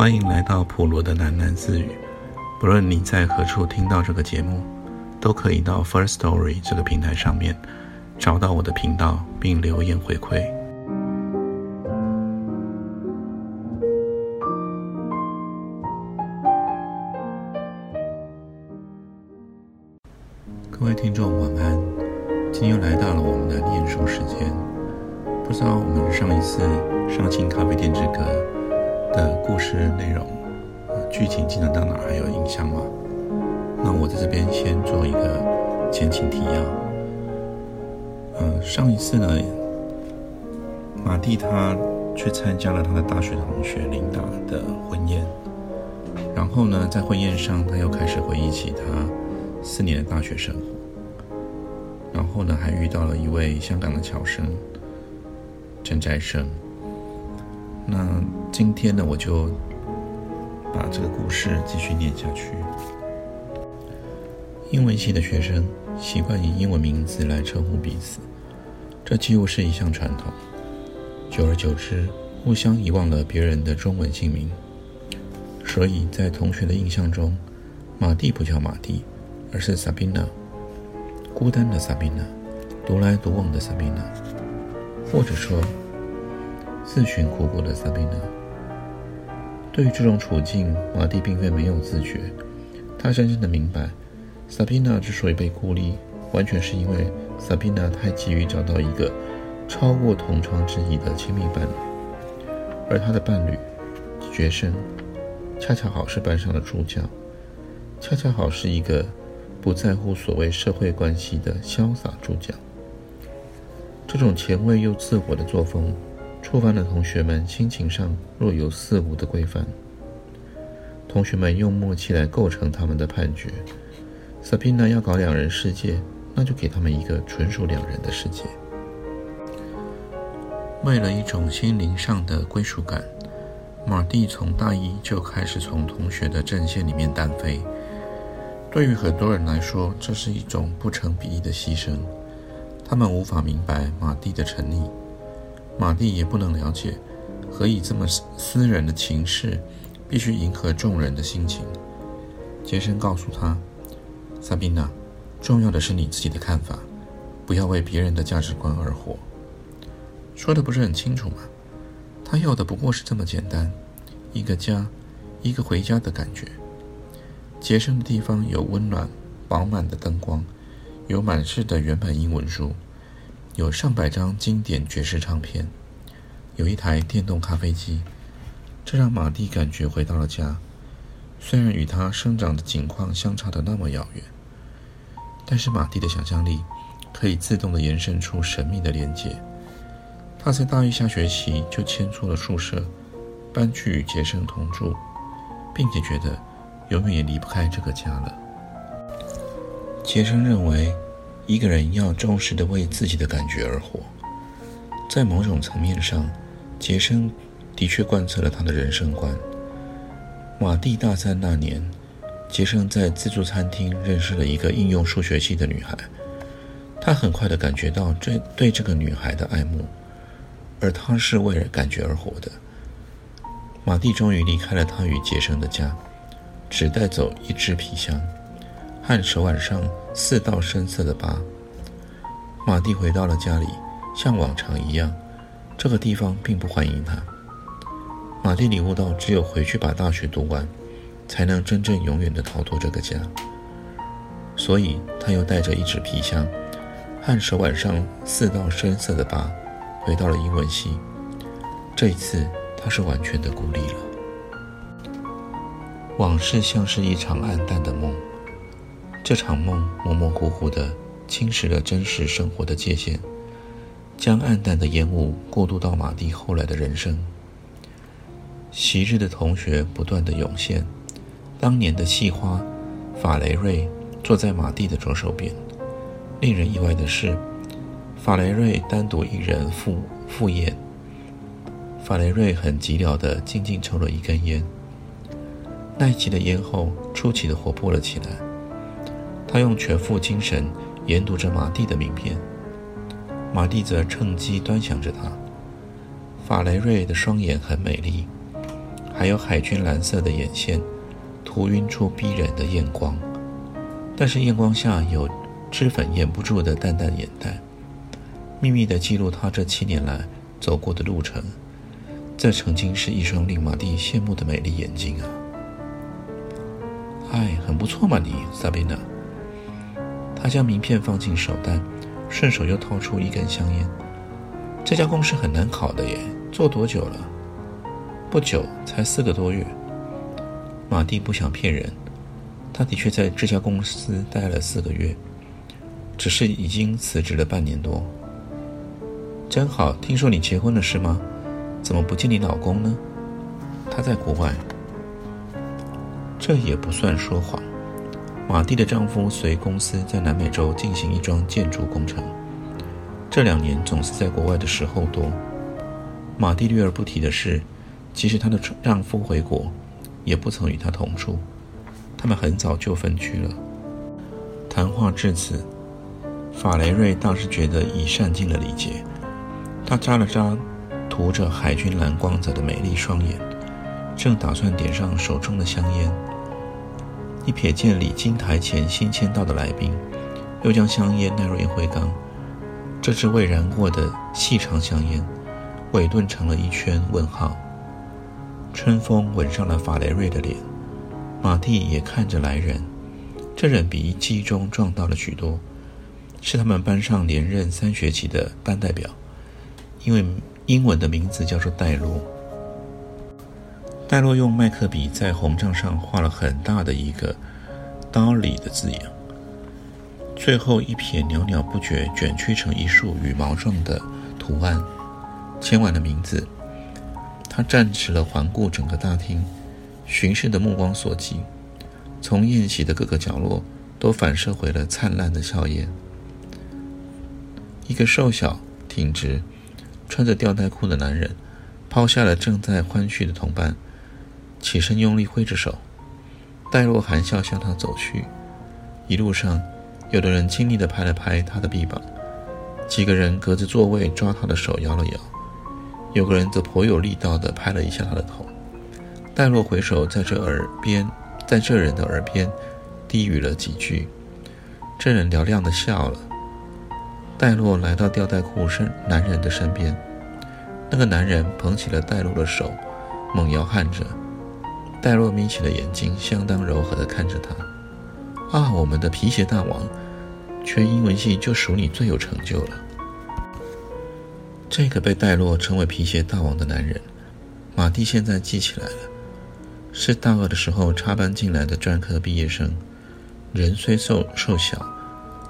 欢迎来到普罗的喃喃自语。不论你在何处听到这个节目，都可以到 First Story 这个平台上面找到我的频道，并留言回馈。各位听众晚安，今天又来到了我们的念书时间。不知道我们上一次《上清咖啡店之歌》的故事内容、剧情进展到哪还有印象吗？那我在这边先做一个前情提要。嗯，上一次呢，马蒂他去参加了他的大学同学琳达的婚宴，然后呢，在婚宴上他又开始回忆起他四年的大学生活。然后呢，还遇到了一位香港的侨生郑在生。那今天呢，我就把这个故事继续念下去。英文系的学生习惯以英文名字来称呼彼此，这几乎是一项传统。久而久之，互相遗忘了别人的中文姓名。所以在同学的印象中，马蒂不叫马蒂，而是 Sabina。孤单的 Sabina，，独来独往的 Sabina，，或者说自寻苦果的萨宾娜。对于这种处境，马蒂并非没有自觉，他深深的明白，萨宾娜之所以被孤立，完全是因为萨宾娜太急于找到一个超过同窗之谊的亲密伴侣，而他的伴侣学生，恰恰好是班上的助教，恰恰好是一个。不在乎所谓社会关系的潇洒助教，这种前卫又自我的作风，触犯了同学们心情上若有似无的规范。同学们用默契来构成他们的判决。萨宾娜要搞两人世界，那就给他们一个纯属两人的世界。为了一种心灵上的归属感，马蒂从大一就开始从同学的阵线里面单飞。对于很多人来说，这是一种不成比例的牺牲。他们无法明白马蒂的沉溺，马蒂也不能了解何以这么私人的情事必须迎合众人的心情。杰森告诉他：“萨宾娜，重要的是你自己的看法，不要为别人的价值观而活。”说的不是很清楚吗？他要的不过是这么简单，一个家，一个回家的感觉。杰森的地方有温暖、饱满的灯光，有满室的原版英文书，有上百张经典爵士唱片，有一台电动咖啡机。这让马蒂感觉回到了家，虽然与他生长的景况相差的那么遥远，但是马蒂的想象力可以自动的延伸出神秘的连接。他在大一下学期就迁出了宿舍，搬去与杰森同住，并且觉得。永远也离不开这个家了。杰森认为，一个人要忠实的为自己的感觉而活。在某种层面上，杰森的确贯彻了他的人生观。马蒂大三那年，杰森在自助餐厅认识了一个应用数学系的女孩，他很快的感觉到这对这个女孩的爱慕，而他是为了感觉而活的。马蒂终于离开了他与杰森的家。只带走一只皮箱和手腕上四道深色的疤。马蒂回到了家里，像往常一样，这个地方并不欢迎他。马蒂领悟到，只有回去把大学读完，才能真正永远的逃脱这个家。所以，他又带着一纸皮箱和手腕上四道深色的疤，回到了英文系。这一次，他是完全的孤立了。往事像是一场暗淡的梦，这场梦模模糊糊地侵蚀了真实生活的界限，将暗淡的烟雾过渡到马蒂后来的人生。昔日的同学不断地涌现，当年的系花法雷瑞坐在马蒂的左手边。令人意外的是，法雷瑞单独一人赴赴宴。法雷瑞很寂寥地静静抽了一根烟。耐气的烟后出奇的活泼了起来。他用全副精神研读着马蒂的名片，马蒂则趁机端详着他。法雷瑞的双眼很美丽，还有海军蓝色的眼线，涂晕出逼人的艳光。但是艳光下有脂粉掩不住的淡淡眼袋，秘密地记录他这七年来走过的路程。这曾经是一双令马蒂羡慕的美丽眼睛啊！哎，很不错嘛，你，萨贝娜。他将名片放进手袋，顺手又掏出一根香烟。这家公司很难考的耶，做多久了？不久，才四个多月。马蒂不想骗人，他的确在这家公司待了四个月，只是已经辞职了半年多。真好，听说你结婚了是吗？怎么不见你老公呢？他在国外。这也不算说谎。马蒂的丈夫随公司在南美洲进行一桩建筑工程，这两年总是在国外的时候多。马蒂略而不提的是，即使她的丈夫回国，也不曾与她同住，他们很早就分居了。谈话至此，法雷瑞倒是觉得已善尽了礼节。他眨了眨。涂着海军蓝光泽的美丽双眼，正打算点上手中的香烟，一瞥见礼金台前新签到的来宾，又将香烟纳入烟灰缸。这支未燃过的细长香烟，尾顿成了一圈问号。春风吻上了法雷瑞的脸，马蒂也看着来人，这人比记忆中壮大了许多，是他们班上连任三学期的班代表，因为。英文的名字叫做戴洛。戴洛用麦克笔在红帐上画了很大的一个刀里的字样，最后一撇袅袅不绝卷曲成一束羽毛状的图案，签完了名字。他站直了，环顾整个大厅，巡视的目光所及，从宴席的各个角落都反射回了灿烂的笑颜。一个瘦小、挺直。穿着吊带裤的男人抛下了正在欢叙的同伴，起身用力挥着手。戴洛含笑向他走去。一路上，有的人亲昵地拍了拍他的臂膀，几个人隔着座位抓他的手摇了摇，有个人则颇有力道地拍了一下他的头。戴洛回首在这耳边，在这人的耳边低语了几句，这人嘹亮地笑了。戴洛来到吊带裤身男人的身边，那个男人捧起了戴洛的手，猛摇撼着。戴洛眯起的眼睛，相当柔和地看着他。啊，我们的皮鞋大王，全英文系就属你最有成就了。这个被戴洛称为皮鞋大王的男人，马蒂现在记起来了，是大二的时候插班进来的专科毕业生，人虽瘦瘦小。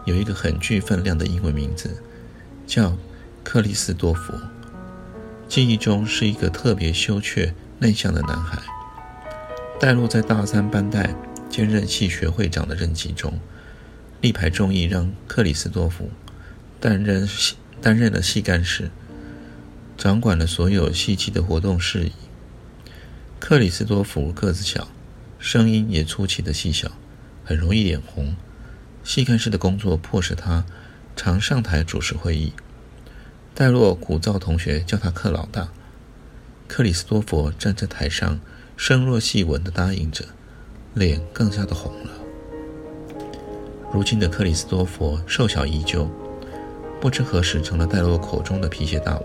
有一个很具分量的英文名字，叫克里斯多福。记忆中是一个特别羞怯、内向的男孩。戴洛在大三班代兼任系学会长的任期中，力排众议让克里斯多夫担任担任了系干事，掌管了所有系级的活动事宜。克里斯多夫个子小，声音也出奇的细小，很容易脸红。细干事的工作迫使他常上台主持会议。戴洛鼓噪同学叫他克老大。克里斯多佛站在台上，声若细纹的答应着，脸更加的红了。如今的克里斯多佛瘦小依旧，不知何时成了戴洛口中的皮鞋大王。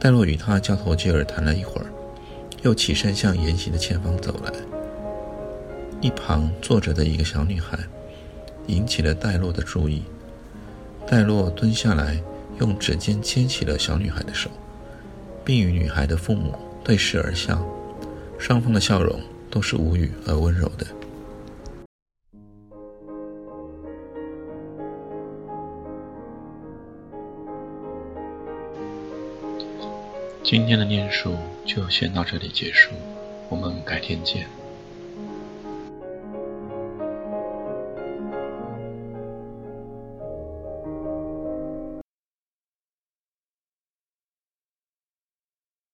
戴洛与他交头接耳谈了一会儿，又起身向沿袭的前方走来。一旁坐着的一个小女孩。引起了戴洛的注意。戴洛蹲下来，用指尖牵起了小女孩的手，并与女孩的父母对视而笑，双方的笑容都是无语而温柔的。今天的念书就先到这里结束，我们改天见。